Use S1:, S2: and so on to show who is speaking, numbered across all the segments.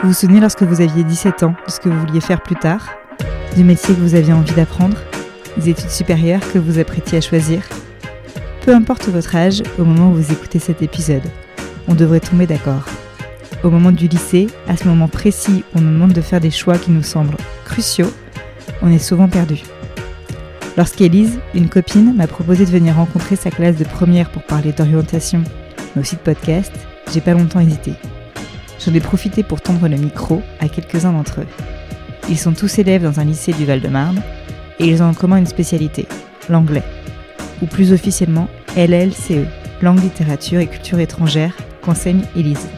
S1: Vous vous souvenez lorsque vous aviez 17 ans de ce que vous vouliez faire plus tard Du métier que vous aviez envie d'apprendre Des études supérieures que vous apprêtiez à choisir Peu importe votre âge au moment où vous écoutez cet épisode, on devrait tomber d'accord. Au moment du lycée, à ce moment précis où on nous demande de faire des choix qui nous semblent cruciaux, on est souvent perdu. Lorsqu'Élise, une copine, m'a proposé de venir rencontrer sa classe de première pour parler d'orientation, mais aussi de podcast, j'ai pas longtemps hésité. J'en ai profité pour tendre le micro à quelques-uns d'entre eux. Ils sont tous élèves dans un lycée du Val-de-Marne et ils ont en commun une spécialité, l'anglais, ou plus officiellement LLCE, langue, littérature et culture étrangère, qu'enseigne Élise.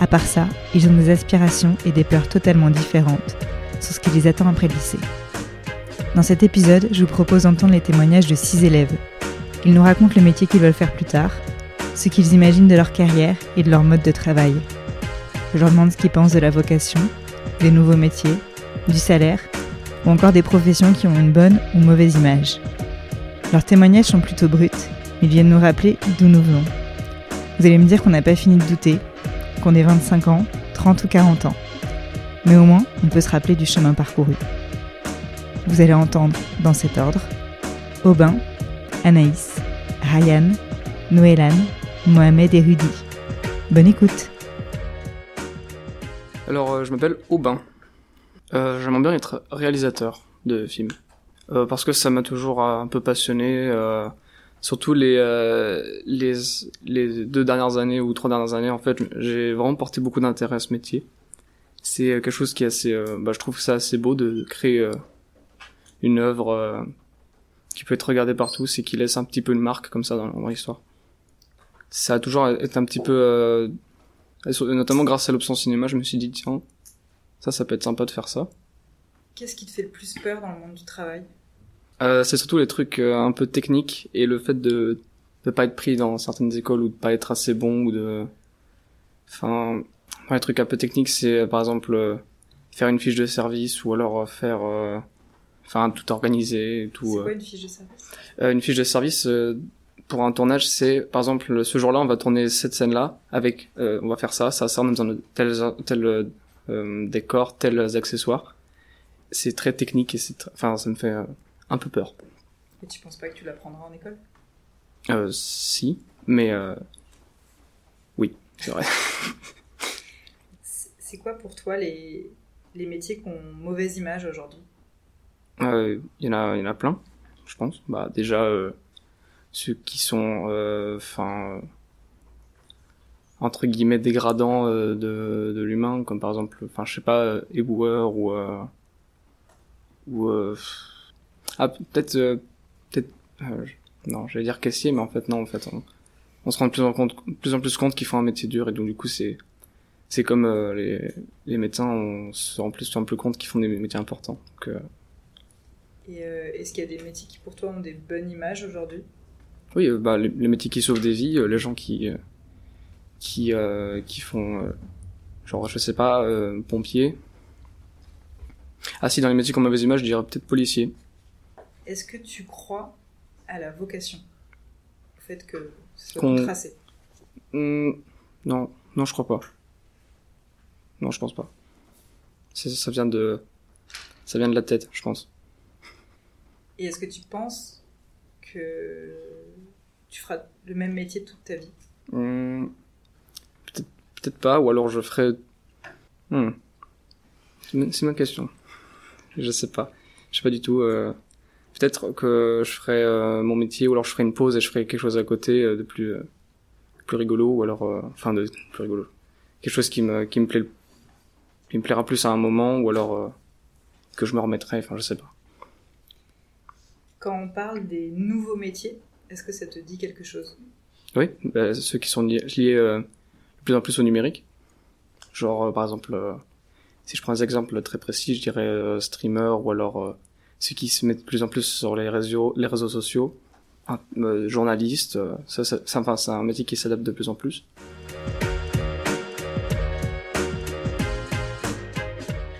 S1: À part ça, ils ont des aspirations et des peurs totalement différentes sur ce qui les attend après le lycée. Dans cet épisode, je vous propose d'entendre les témoignages de six élèves. Ils nous racontent le métier qu'ils veulent faire plus tard, ce qu'ils imaginent de leur carrière et de leur mode de travail. Je leur demande ce qu'ils pensent de la vocation, des nouveaux métiers, du salaire, ou encore des professions qui ont une bonne ou mauvaise image. Leurs témoignages sont plutôt bruts, ils viennent nous rappeler d'où nous venons. Vous allez me dire qu'on n'a pas fini de douter, qu'on ait 25 ans, 30 ou 40 ans. Mais au moins, on peut se rappeler du chemin parcouru. Vous allez entendre, dans cet ordre, Aubin, Anaïs, Ryan, Noélan, Mohamed et Rudy. Bonne écoute
S2: Alors, euh, je m'appelle Aubin. Euh, J'aimerais bien être réalisateur de films. Euh, parce que ça m'a toujours euh, un peu passionné. euh, surtout les, euh, les, les deux dernières années ou trois dernières années, en fait, j'ai vraiment porté beaucoup d'intérêt à ce métier. C'est quelque chose qui est assez... bah, je trouve ça assez beau de créer une œuvre qui peut être regardée par tous et qui laisse un petit peu une marque comme ça dans, dans l'histoire. Ça a toujours été un petit peu... et sur- notamment grâce à l'option cinéma, je me suis dit, tiens, ça, ça peut être sympa de faire ça.
S1: Qu'est-ce qui te fait le plus peur dans le monde du travail?
S2: Euh, c'est surtout les trucs euh, un peu techniques et le fait de de pas être pris dans certaines écoles ou de pas être assez bon ou de enfin les trucs un peu techniques c'est euh, par exemple euh, faire une fiche de service ou alors faire enfin tout organiser et tout euh.
S1: une fiche de service?
S2: Une fiche de service pour un tournage c'est par exemple ce jour-là on va tourner cette scène là avec euh, on va faire ça ça ça on a besoin de tels tels euh, décors tels accessoires c'est très technique et c'est tr- enfin ça me fait euh, un peu peur
S1: Et tu penses pas que tu l'apprendras en école?
S2: Euh, si, mais euh, oui, c'est vrai.
S1: C'est quoi pour toi les, les métiers qui ont mauvaise image aujourd'hui?
S2: Euh, Il y en a, il y en a plein, je pense. Bah déjà ceux qui sont, euh, enfin, entre guillemets dégradants euh, de, de l'humain, comme par exemple, enfin, je sais pas, éboueur ou euh, ou euh, ah peut-être peut-être non, j'allais dire caissier, mais en fait non, en fait on, se rend de plus en compte, plus en plus compte qu'ils font un métier dur et donc du coup c'est c'est comme les, les médecins, on se rend plus en plus compte qu'ils font des métiers importants.
S1: Et euh, est-ce qu'il y a des métiers qui pour toi ont des bonnes images aujourd'hui?
S2: Oui, euh, bah, les, les métiers qui sauvent des vies, euh, les gens qui euh, qui euh, qui font euh, genre je sais pas euh, pompier. Ah si dans les métiers qui ont mauvaise image, je dirais peut-être policier.
S1: Est-ce que tu crois à la vocation Au fait que ce soit
S2: Qu'on-
S1: tout tracé?
S2: Hmm, non, non je crois pas. Non, je pense pas. Ça vient de ça vient de la tête, je pense.
S1: Et est-ce que tu penses que tu feras le même métier toute ta vie
S2: Hmm, peut-être peut-être pas, ou alors je ferais. Hmm. C'est ma- question. Je sais pas. Je sais pas du tout. euh, Peut-être que je ferais euh, mon métier, ou alors je ferais une pause et je ferais quelque chose à côté euh, de plus plus rigolo, ou alors enfin de plus rigolo. Quelque chose qui me qui me qui me plaira plus à un moment, ou alors que je me remettrai. Enfin, je sais pas.
S1: Quand on parle des nouveaux métiers, est-ce que ça te dit quelque chose?
S2: Oui, bah, ceux qui sont liés, liés, euh, de plus en plus au numérique. Genre, euh, par exemple, euh, si je prends des exemples très précis, je dirais euh, streamer ou alors euh, ceux qui se mettent de plus en plus sur les réseaux, les réseaux sociaux, un, euh, journalistes. euh, ça, ça, ça, enfin, c'est un métier qui s'adapte de plus en plus.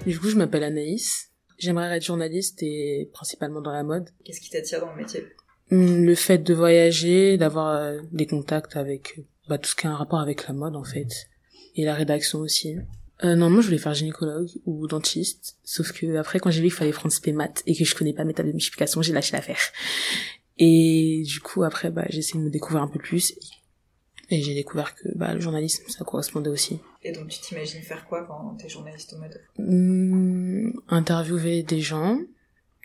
S3: Du coup, je m'appelle Anaïs. J'aimerais être journaliste et principalement dans la mode.
S1: Qu'est-ce qui t'attire dans le métier?
S3: Hum, Le fait de voyager, d'avoir euh, des contacts avec euh, bah, tout ce qui a un rapport avec la mode en fait, et la rédaction aussi. Euh, non, moi je voulais faire gynécologue ou dentiste, sauf que après quand j'ai vu qu'il fallait prendre spé maths et que je connais pas mes tables de multiplication, j'ai lâché l'affaire. Et du coup après bah j'ai essayé de me découvrir un peu plus et j'ai découvert que bah le journalisme ça correspondait aussi.
S4: Et donc tu t'imagines faire quoi quand t'es journaliste au mode?
S3: Hum, interviewer des gens,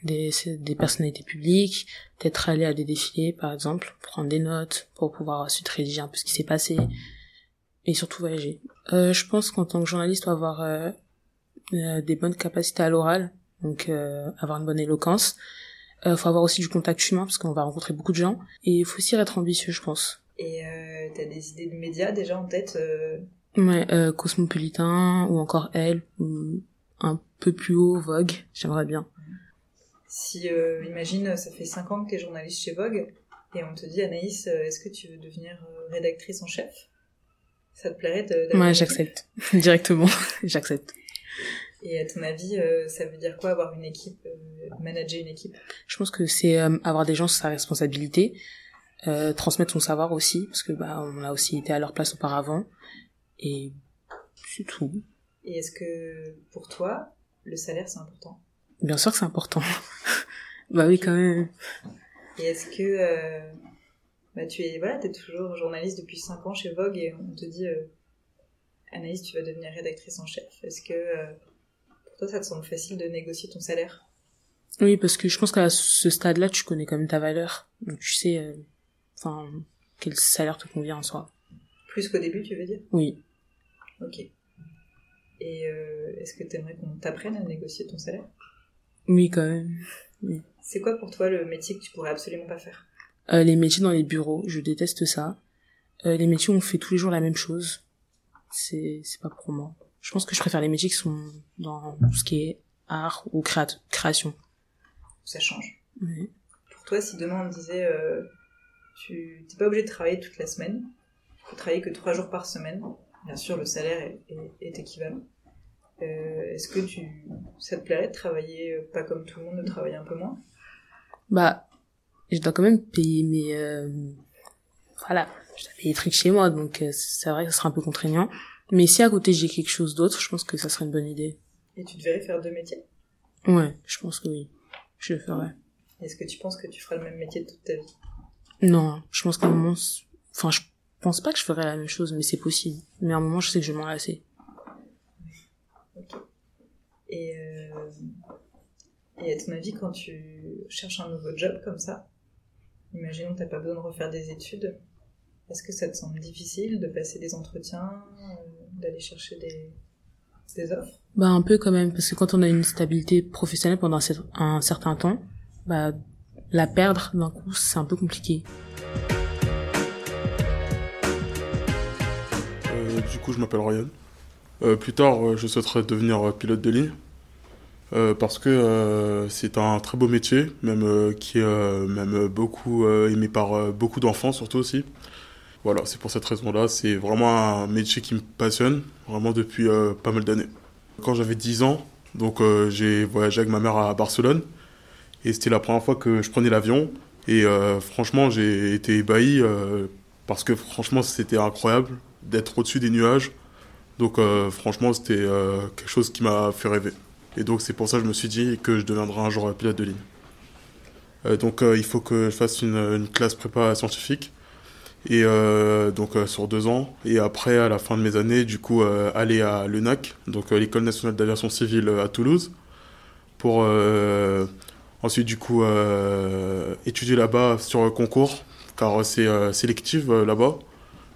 S3: des, des personnalités publiques, peut-être aller à des défilés par exemple, prendre des notes pour pouvoir ensuite rédiger un peu ce qui s'est passé et surtout voyager. Euh, je pense qu'en tant que journaliste, on avoir euh, euh, des bonnes capacités à l'oral, donc euh, avoir une bonne éloquence. Il faut avoir aussi du contact humain parce qu'on va rencontrer beaucoup de gens et il faut aussi être ambitieux, je pense.
S4: Et t'as des idées de médias déjà en tête
S3: Ouais, Cosmopolitain ou encore Elle ou un peu plus haut Vogue, j'aimerais bien.
S4: Si imagine, ça fait 5 ans que t'es journaliste chez Vogue et on te dit Anaïs, est-ce que tu veux devenir rédactrice en chef? Ça te plairait de
S3: Ouais, j'accepte. Directement, j'accepte.
S4: Et à ton avis, euh, ça veut dire quoi avoir une équipe, euh, manager une équipe?
S3: Je pense que c'est euh, avoir des gens sur sa responsabilité, transmettre son savoir aussi, parce que bah on a aussi été à leur place auparavant, et c'est tout.
S4: Et est-ce que pour toi, le salaire c'est important
S3: Bien sûr que c'est important. bah oui, quand même.
S4: Et est-ce que bah, tu es voilà, es toujours journaliste depuis 5 ans chez Vogue et on te dit euh, Anaïs, tu vas devenir rédactrice en chef. Est-ce que euh, pour toi, ça te semble facile de négocier ton salaire?
S3: Oui, parce que je pense qu'à ce stade-là, tu connais quand même ta valeur. Donc tu sais euh, enfin quel salaire te convient en soi.
S4: Plus qu'au début, tu veux dire?
S3: Oui.
S4: Ok. Et est-ce que tu aimerais qu'on t'apprenne à négocier ton salaire?
S3: Oui, quand même. Oui.
S4: C'est quoi pour toi le métier que tu pourrais absolument pas faire?
S3: Euh, les métiers dans les bureaux, je déteste ça. Euh, les métiers où on fait tous les jours la même chose, c'est c'est pas pour moi. Je pense que je préfère les métiers qui sont dans tout ce qui est art ou création.
S4: Ça change.
S3: Oui.
S4: Pour toi, si demain on disait euh, tu t'es pas obligé de travailler toute la semaine, tu peux travailler que trois jours par semaine. Bien sûr, le salaire est, est, équivalent. Euh, Est-ce que tu ça te plairait de travailler euh, pas comme tout le monde, de travailler un peu moins?
S3: Bah je dois quand même payer mes euh, voilà je dois payer les trucs chez moi donc euh, c'est vrai que ce sera un peu contraignant. Mais si à côté j'ai quelque chose d'autre je pense que ça serait une bonne idée.
S4: Et tu devrais faire deux métiers?
S3: Ouais je pense que oui je le ferai
S4: est-ce que tu penses que tu feras le même métier toute ta vie?
S3: Non je pense qu'à un moment enfin je pense pas que je ferai la même chose mais c'est possible mais à un moment je sais que je vais m'en lasser
S4: ok et euh... et à ton avis quand tu cherches un nouveau job comme ça Imaginons que tu n'as pas besoin de refaire des études. Est-ce que ça te semble difficile de passer des entretiens, euh, d'aller chercher des, des offres?
S3: Bah un peu quand même, parce que quand on a une stabilité professionnelle pendant un certain temps, bah la perdre d'un coup c'est un peu compliqué.
S5: Du coup je m'appelle Ryan. Euh, plus tard je souhaiterais devenir pilote de ligne. Euh, parce que euh, c'est un très beau métier, même euh, qui est même beaucoup aimé par beaucoup d'enfants surtout aussi. Voilà, c'est pour cette raison-là, c'est vraiment un métier qui me passionne, vraiment depuis pas mal d'années. Quand j'avais 10 ans, donc j'ai voyagé avec ma mère à Barcelone, et c'était la première fois que je prenais l'avion, et franchement j'ai été ébahi, parce que franchement c'était incroyable d'être au-dessus des nuages, donc franchement c'était quelque chose qui m'a fait rêver. Et donc c'est pour ça que je me suis dit que je deviendrai un jour pilote de ligne. Euh, donc euh, il faut que je fasse une, classe prépa scientifique et euh, donc sur deux ans et après à la fin de mes années du coup aller à l'ENAC donc l'école nationale d'aviation civile à Toulouse pour ensuite du coup étudier là-bas sur concours car c'est sélectif là-bas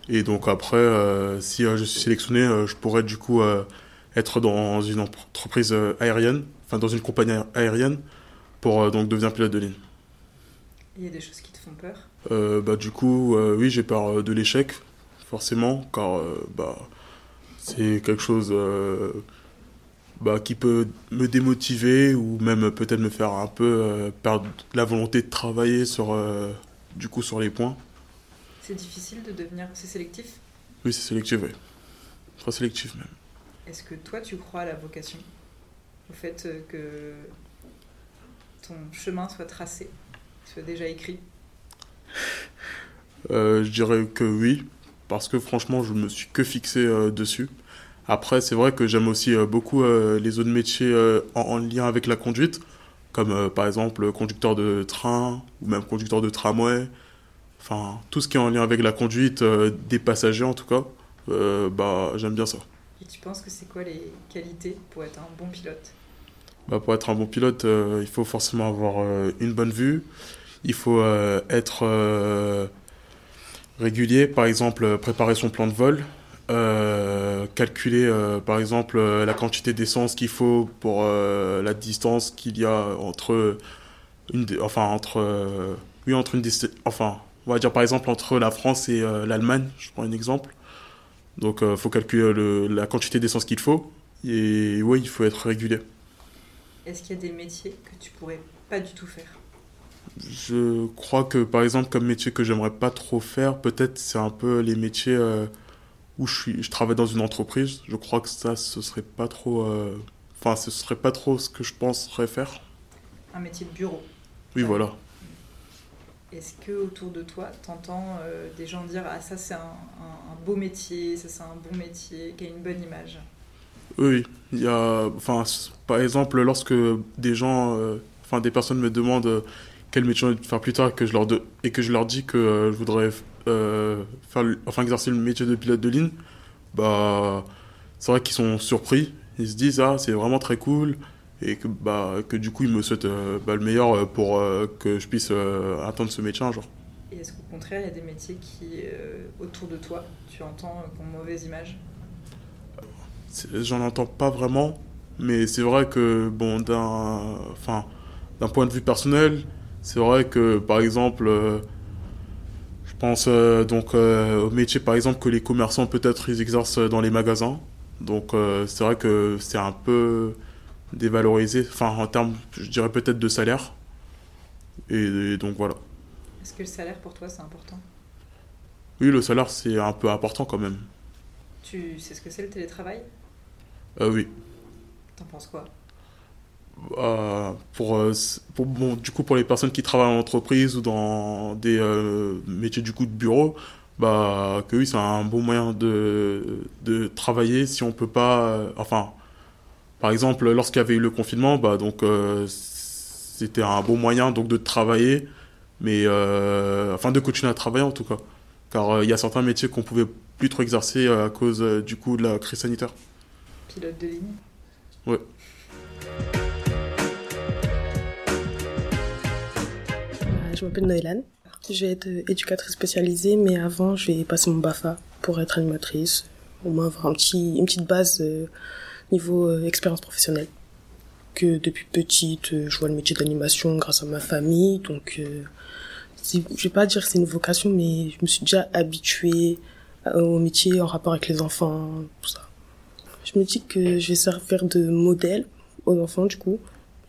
S5: et donc après si je suis sélectionné je pourrais du coup être dans une entreprise euh, aérienne, enfin dans une compagnie aérienne, pour euh, donc devenir pilote de ligne.
S4: Il y a des choses qui te font peur?
S5: Euh, bah, Du coup, oui, j'ai peur de l'échec, forcément, car bah, c'est quelque chose bah, qui peut me démotiver ou même peut-être me faire un peu perdre la volonté de travailler sur, du coup, sur les points.
S4: C'est difficile de devenir... C'est sélectif
S5: Oui, c'est sélectif, oui. Très sélectif même.
S4: Est-ce que toi, tu crois à la vocation? Au fait euh, que ton chemin soit tracé, soit déjà écrit?
S5: Euh, Je dirais que oui, parce que franchement, je me suis que fixé euh, dessus. Après, c'est vrai que j'aime aussi beaucoup les autres métiers en, lien avec la conduite, comme par exemple conducteur de train ou même conducteur de tramway. Enfin, tout ce qui est en lien avec la conduite des passagers en tout cas, bah, j'aime bien ça.
S4: Et tu penses que c'est quoi les qualités pour être un bon pilote?
S5: Bah, Pour être un bon pilote, il faut forcément avoir une bonne vue, il faut être régulier, par exemple préparer son plan de vol, euh, calculer euh, par exemple euh, la quantité d'essence qu'il faut pour la distance qu'il y a entre une enfin entre oui entre une enfin on va dire par exemple entre la France et l'Allemagne je prends un exemple donc il faut calculer le, la quantité d'essence qu'il faut et oui il faut être régulier
S4: est-ce qu'il y a des métiers que tu pourrais pas du tout faire?
S5: Je crois que par exemple comme métier que j'aimerais pas trop faire, peut-être c'est un peu les métiers euh, où je suis, je travaille dans une entreprise. Je crois que ça, ce serait pas trop, euh, enfin ce serait pas trop ce que je penserais faire.
S4: Un métier de bureau.
S5: Oui, voilà.
S4: Est-ce que autour de toi, t'entends euh, des gens dire ah ça c'est un, beau métier, ça c'est un bon métier, qui a une bonne image?
S5: Oui, y a, par exemple lorsque des gens, enfin des personnes me demandent quel métier de faire plus tard que je leur et que je leur dis que euh, je voudrais euh, faire enfin exercer le métier de pilote de ligne bah c'est vrai qu'ils sont surpris ils se disent ah c'est vraiment très cool et que bah que du coup ils me souhaitent euh, bah, le meilleur pour que je puisse atteindre ce métier un jour
S4: et est-ce qu'au contraire il y a des métiers qui autour de toi tu entends pour mauvaise image?
S5: J'en entends pas vraiment mais c'est vrai que bon d'un enfin d'un point de vue personnel c'est vrai que, par exemple, euh, je pense euh, donc euh, au métier, par exemple, que les commerçants, peut-être, ils exercent dans les magasins. Donc, c'est vrai que c'est un peu dévalorisé, enfin, en termes, je dirais peut-être de salaire. Et, donc, voilà.
S4: Est-ce que le salaire, pour toi, c'est important?
S5: Oui, le salaire, c'est un peu important quand même.
S4: Tu sais ce que c'est le télétravail?
S5: Oui.
S4: T'en penses quoi?
S5: Euh, pour, euh, pour, bon, du coup, pour les personnes qui travaillent en entreprise ou dans des euh, métiers du coup de bureau, bah, que oui, c'est un bon moyen de, de travailler si on peut pas. enfin, par exemple, lorsqu'il y avait eu le confinement, bah, donc, c'était un bon moyen donc, de travailler, mais enfin, de continuer à travailler en tout cas. Car il y a certains métiers qu'on pouvait plus trop exercer à cause du coup de la crise sanitaire.
S4: Pilote de ligne
S5: Ouais.
S6: je m'appelle Noëlan. Je vais être éducatrice spécialisée, mais avant, je vais passer mon BAFA pour être animatrice, au moins avoir un petit, une petite base euh, niveau euh, expérience professionnelle. Que depuis petite, euh, je vois le métier d'animation grâce à ma famille, donc je vais pas dire que c'est une vocation, mais je me suis déjà habituée au métier en rapport avec les enfants, tout ça. Je me dis que je vais servir de modèle aux enfants, du coup,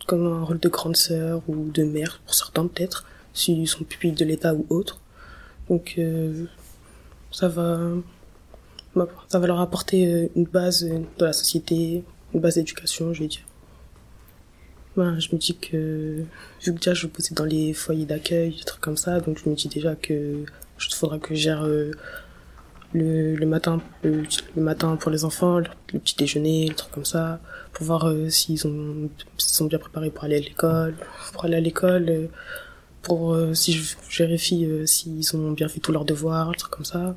S6: comme un rôle de grande sœur ou de mère, pour certains peut-être, s'ils sont pupilles de l'État ou autre. Donc euh, ça va ça va leur apporter euh, une base de la société, une base d'éducation, je vais dire. Voilà, je me dis que vu que déjà je poser dans les foyers d'accueil, des trucs comme ça, donc je me dis déjà que il faudra que je gère euh, le, le matin le, matin pour les enfants, le, petit déjeuner, des trucs comme ça, pour voir s'ils ont s'ils sont bien préparés pour aller à l'école, pour aller à l'école pour euh, si je vérifie euh, s'ils ont bien fait tous leurs devoirs, un truc comme ça.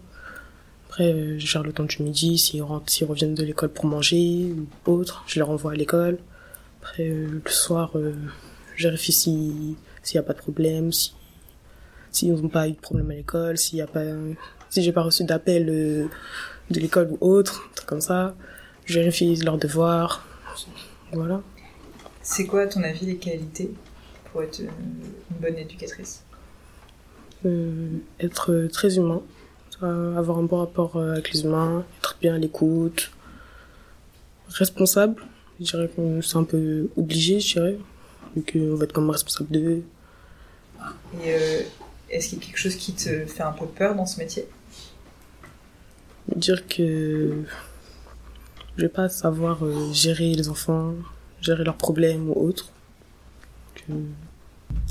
S6: Après, euh, je gère le temps du midi, s'ils reviennent de l'école pour manger ou autre, je les renvoie à l'école. Après, le soir, je vérifie s'il n'y a pas de problème, si s'ils n'ont pas eu de problème à l'école, s'il y a pas, si j'ai pas reçu d'appel de l'école ou autre, truc comme ça. Je vérifie leurs devoirs. Voilà.
S4: C'est quoi, à ton avis, les qualités pour être une bonne éducatrice?
S6: Euh, Être très humain, euh, avoir un bon rapport euh, avec les humains, être bien à l'écoute, responsable. Je dirais que c'est un peu obligé, je dirais, vu qu'on va être comme responsable d'eux.
S4: Et est-ce qu'il y a quelque chose qui te fait un peu peur dans ce métier?
S6: Dire que je vais pas savoir gérer les enfants, gérer leurs problèmes ou autres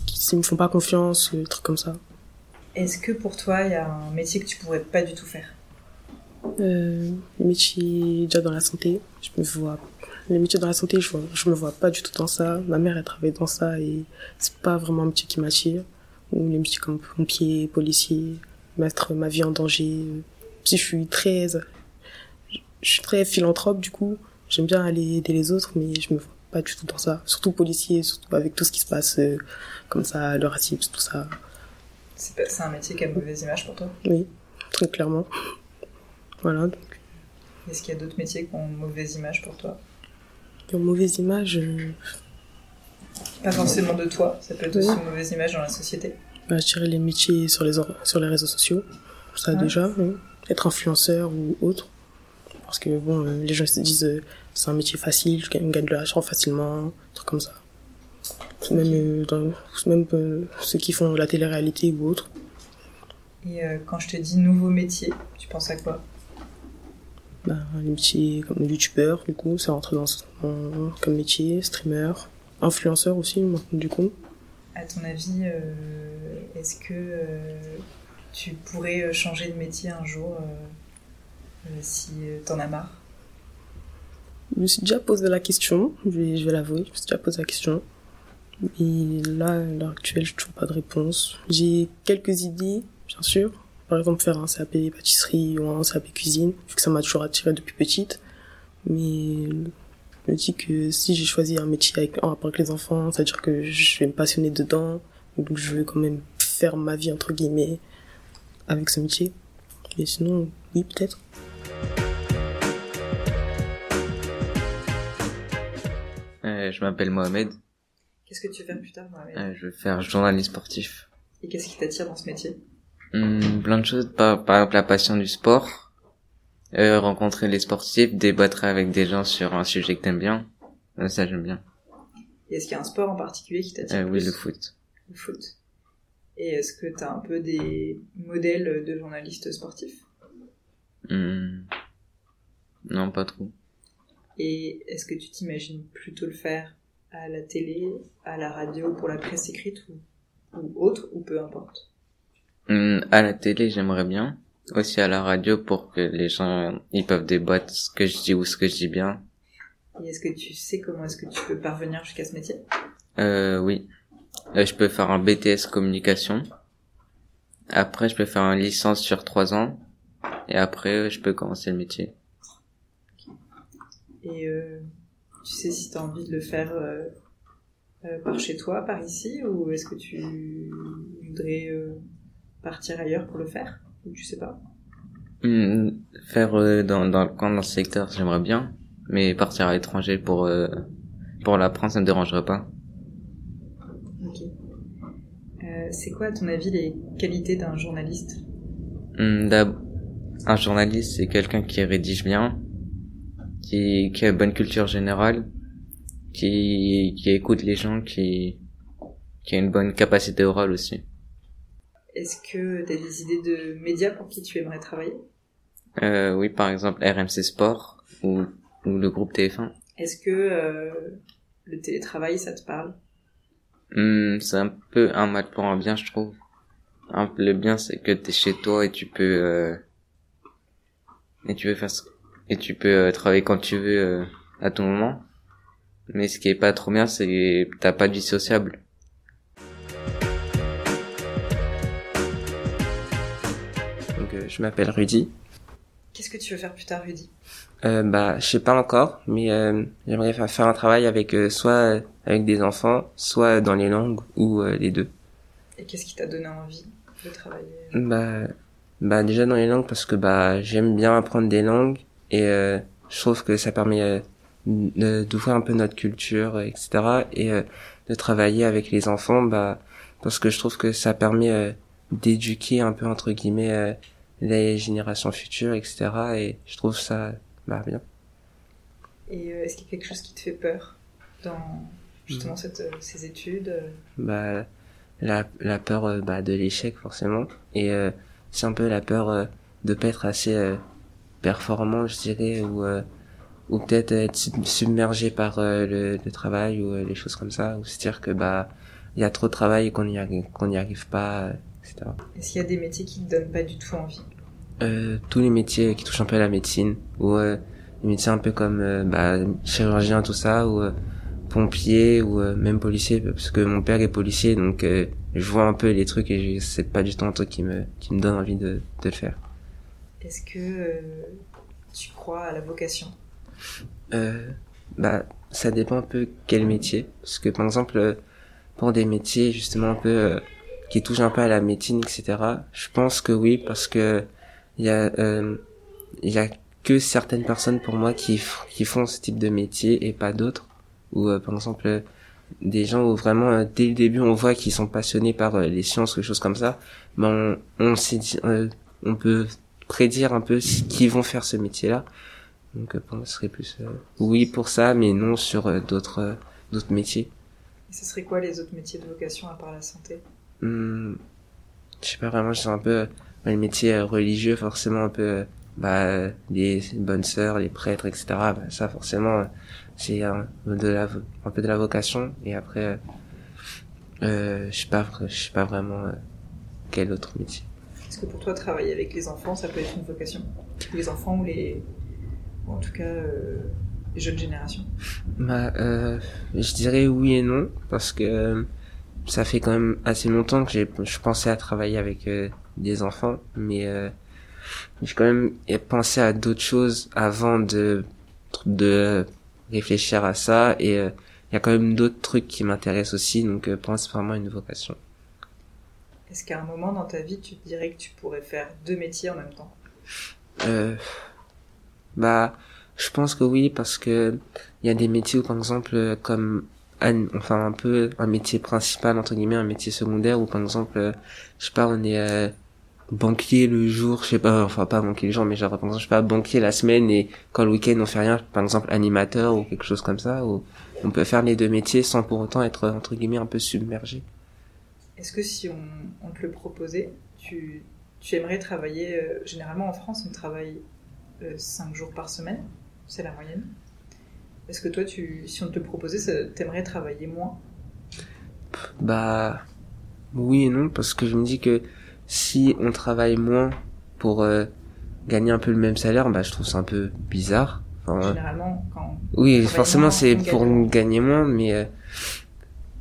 S6: qui, ne me font pas confiance, des trucs comme ça.
S4: Est-ce que pour toi, il y a un métier que tu pourrais pas du tout faire?
S6: Euh, Les métiers déjà dans la santé, je me vois. Les métiers dans la santé, je, je me vois pas du tout dans ça. Ma mère, elle travaille dans ça et c'est pas vraiment un métier qui m'attire. Ou les métiers comme pompier, policier, mettre ma vie en danger. Si je suis très, je suis très philanthrope du coup, j'aime bien aller aider les autres, mais je me vois pas du tout dans ça. Surtout policier, surtout avec tout ce qui se passe euh, comme ça, le racisme, tout ça.
S4: C'est un métier qui a mauvaise image pour toi.
S6: Oui, très clairement. Voilà.
S4: Est-ce qu'il y a d'autres métiers qui ont une mauvaise image pour toi
S6: Une mauvaise image, euh,
S4: Pas forcément de toi, ça peut être
S6: Oui.
S4: aussi une mauvaise image dans la société.
S6: bah, je dirais les métiers sur les, sur les réseaux sociaux. Ça
S4: Ouais.
S6: déjà, oui. être influenceur ou autre. Parce que bon, euh, les gens se disent euh, c'est un métier facile, on gagne de l'argent facilement, trucs comme ça. Même, euh, dans, même euh, ceux qui font la télé-réalité ou autre.
S4: Et euh, quand je te dis nouveau métier, tu penses à quoi?
S6: Bah, les métiers comme youtubeur, du coup, ça rentre dans ce- dans- comme métier, streamer, influenceur aussi, du coup.
S4: À ton avis, euh, est-ce que euh, tu pourrais changer de métier un jour euh, si t'en as marre?
S6: Je me suis déjà posé la question, je vais, je vais l'avouer, je me suis déjà posé la question. Mais là, à l'heure actuelle, j'ai toujours pas de réponse. J'ai quelques idées, bien sûr. Par exemple, faire un CAP pâtisserie ou un CAP cuisine, vu que ça m'a toujours attiré depuis petite. Mais je me dis que si j'ai choisi un métier avec, en rapport avec les enfants, c'est-à-dire que je vais me passionner dedans, donc je veux quand même faire ma vie, entre guillemets, avec ce métier. Mais sinon, oui, peut-être.
S7: Euh, je m'appelle Mohamed.
S4: Qu'est-ce que tu veux faire plus tard, Mohamed
S7: Euh, je veux faire journaliste sportif.
S4: Et qu'est-ce qui t'attire dans ce métier
S7: Hum, plein de choses, par, par exemple la passion du sport, euh, rencontrer les sportifs, débattre avec des gens sur un sujet que t'aimes bien. Euh, ça j'aime bien.
S4: Et est-ce qu'il y a un sport en particulier qui t'attire
S7: oui, le foot.
S4: Le foot. Et est-ce que t'as un peu des modèles de journalistes sportifs
S7: Hum, Non, pas trop.
S4: Et est-ce que tu t'imagines plutôt le faire à la télé, à la radio, pour la presse écrite ou, ou autre, ou peu importe
S7: Hum, à la télé, j'aimerais bien. Aussi à la radio pour que les gens, ils peuvent débattre ce que je dis ou ce que je dis bien.
S4: Et est-ce que tu sais comment est-ce que tu peux parvenir jusqu'à ce métier?
S7: Euh, oui. Euh, je peux faire un BTS communication. Après, je peux faire une licence sur trois ans. Et après, je peux commencer le métier.
S4: Et euh, tu sais si tu as envie de le faire euh, euh, par chez toi, par ici, ou est-ce que tu voudrais euh, partir ailleurs pour le faire Ou tu sais pas?
S7: Hmm, faire euh, dans, dans le coin, dans ce secteur, j'aimerais bien. Mais partir à l'étranger pour, euh, pour l'apprendre, ça me dérangerait pas.
S4: Ok. Euh, c'est quoi, à ton avis, les qualités d'un journaliste?
S7: D'ab- un journaliste, c'est quelqu'un qui rédige bien, qui, qui a une bonne culture générale, qui, qui écoute les gens, qui, qui a une bonne capacité orale aussi.
S4: Est-ce que tu as des idées de médias pour qui tu aimerais travailler?
S7: Euh, oui, par exemple RMC Sport ou, ou le groupe TF1.
S4: Est-ce que euh, le télétravail, ça te parle?
S7: Hmm, c'est un peu un mal pour un bien, je trouve. Un le bien, c'est que t'es chez toi et tu peux euh, et tu peux faire ce- et tu peux euh, travailler quand tu veux euh, à tout moment. Mais ce qui est pas trop bien, c'est que t'as pas de vie sociable.
S8: Donc, euh, je m'appelle Rudy.
S4: Qu'est-ce que tu veux faire plus tard, Rudy?
S8: Euh, bah, je sais pas encore, mais euh, j'aimerais fa- faire un travail avec euh, soit euh, avec des enfants, soit dans les langues ou euh, les deux.
S4: Et qu'est-ce qui t'a donné envie de travailler?
S8: Bah, bah déjà dans les langues parce que bah j'aime bien apprendre des langues et euh, je trouve que ça permet euh, de- d'ouvrir un peu notre culture, euh, etc. Et euh, de travailler avec les enfants, bah parce que je trouve que ça permet euh, d'éduquer un peu entre guillemets euh, les générations futures, etc. Et je trouve ça bah bien.
S4: Et euh, est-ce qu'il y a quelque chose qui te fait peur dans justement cette, euh, ces études euh,
S8: bah la la peur euh, bah de l'échec forcément et euh, c'est un peu la peur euh, de pas être assez euh, performant je dirais ou euh, ou peut-être être sub- submergé par euh, le, le travail ou euh, les choses comme ça ou se dire que bah il y a trop de travail et qu'on y arrive qu'on n'y arrive pas etc
S4: Est-ce qu'il y a des métiers qui te donnent pas du tout envie?
S8: Euh, tous les métiers qui touchent un peu à la médecine ou euh, les métiers un peu comme euh, bah, chirurgien tout ça ou euh, pompier ou euh, même policier parce que mon père est policier donc euh, je vois un peu les trucs et c'est pas du tout un truc qui me qui me donne envie de, de le faire.
S4: Est-ce que euh, tu crois à la vocation?
S8: Euh, bah, ça dépend un peu quel métier. Parce que, par exemple, euh, pour des métiers, justement, un peu, euh, qui touchent un peu à la médecine, etc., je pense que oui, parce que il y a, euh, il y a que certaines personnes, pour moi, qui, qui font ce type de métier et pas d'autres. Ou, euh, par exemple, des gens où vraiment, dès le début, on voit qu'ils sont passionnés par les sciences, quelque chose comme ça. Ben, on, on s'est dit, on peut prédire un peu ce- qui vont faire ce métier-là. Donc euh, pour moi, ce serait plus euh, oui pour ça, mais non sur euh, d'autres euh, d'autres métiers.
S4: Et ce serait quoi les autres métiers de vocation à part la santé?
S8: Hum, je sais pas vraiment, je suis un peu euh, les métiers religieux, forcément un peu bah les bonnes sœurs, les prêtres, etc. Bah, ça forcément c'est un, de la un peu de la vocation. Et après, je sais pas, je sais pas vraiment quel autre métier.
S4: Est-ce que pour toi, travailler avec les enfants, ça peut être une vocation Les enfants ou les. en tout cas, euh, les jeunes générations
S8: Bah, euh, je dirais oui et non parce que euh, ça fait quand même assez longtemps que je pensais à travailler avec euh, des enfants, mais j'ai quand même pensé à d'autres choses avant de réfléchir à ça et il y a quand même d'autres trucs qui m'intéressent aussi donc euh, c'est vraiment une vocation.
S4: Est-ce qu'à un moment dans ta vie, tu te dirais que tu pourrais faire deux métiers en même temps?
S8: Euh, bah, je pense que oui, parce que il y a des métiers où, par exemple, comme un- enfin un peu un métier principal entre guillemets, un métier secondaire où, par exemple, je sais pas, on est euh, banquier le jour, je sais pas, enfin pas banquier le jour, mais genre par exemple, je sais pas, banquier la semaine et quand le week-end on fait rien, par exemple animateur ou quelque chose comme ça, où on peut faire les deux métiers sans pour autant être entre guillemets un peu submergé.
S4: Est-ce que si on, on te le proposait, tu, tu aimerais travailler euh, Généralement en France, on travaille 5 jours par semaine, c'est la moyenne. Est-ce que toi, tu, si on te le proposait, ça- t'aimerais travailler moins?
S8: Bah oui et non parce que je me dis que si on travaille moins pour euh, gagner un peu le même salaire, bah je trouve ça un peu bizarre. Enfin,
S4: Généralement, quand
S8: oui, forcément c'est
S4: gagne
S8: pour gagner moins, mais euh,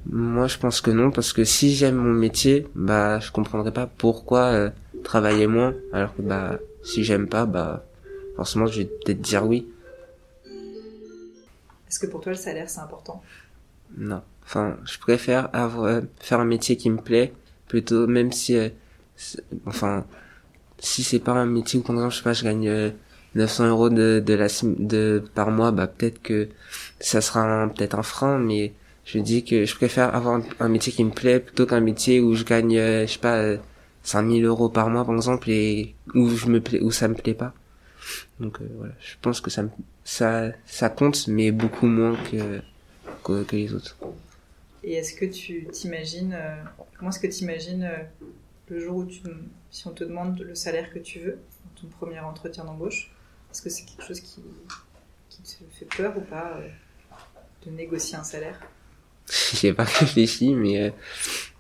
S8: moi je pense que non parce que si j'aime mon métier, bah je comprendrais pas pourquoi euh, travailler moins alors que bah si j'aime pas, bah forcément je vais peut-être dire oui.
S4: Est-ce que pour toi, le salaire, c'est important?
S8: Non. Enfin, je préfère avoir, euh, faire un métier qui me plaît, plutôt, même si, euh, enfin, si c'est pas un métier où, par exemple, je sais pas, je gagne euh, 900 euros de, de la, de, par mois, bah, peut-être que ça sera peut-être un frein, mais je dis que je préfère avoir un, métier qui me plaît plutôt qu'un métier où je gagne, euh, je sais pas, euh, 5000 euros par mois, par exemple, et où je me plais, où ça me plaît pas. Donc, euh, voilà. Je pense que ça, ça, ça compte, mais beaucoup moins que, que, les autres.
S4: Et est-ce que tu t'imagines, euh, comment est-ce que tu imagines le jour où tu, si on te demande le salaire que tu veux, ton premier entretien d'embauche, est-ce que c'est quelque chose qui, qui te fait peur ou pas euh, de négocier un salaire?
S8: J'ai pas réfléchi, mais euh,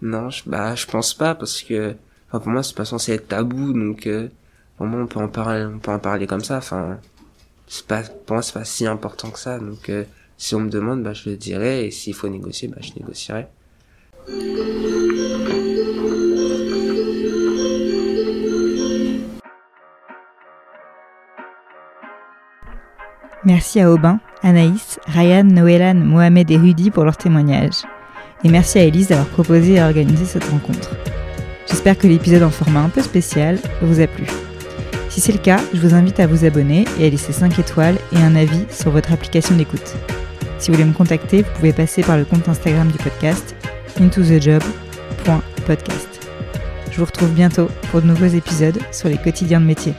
S8: non, je, bah je pense pas parce que, enfin pour moi c'est pas censé être tabou, donc euh, pour moi on peut en parler, on peut en parler comme ça. Enfin, c'est pas, pour moi c'est pas si important que ça, donc euh, si on me demande, bah je le dirai et s'il faut négocier, bah je négocierai.
S1: Merci à Aubin, Anaïs, Ryan, Noélan, Mohamed et Rudy pour leur témoignage. Et merci à Elise d'avoir proposé et organisé cette rencontre. J'espère que l'épisode en format un peu spécial vous a plu. Si c'est le cas, je vous invite à vous abonner et à laisser 5 étoiles et un avis sur votre application d'écoute. Si vous voulez me contacter, vous pouvez passer par le compte Instagram du podcast intothejob.podcast. Je vous retrouve bientôt pour de nouveaux épisodes sur les quotidiens de métier.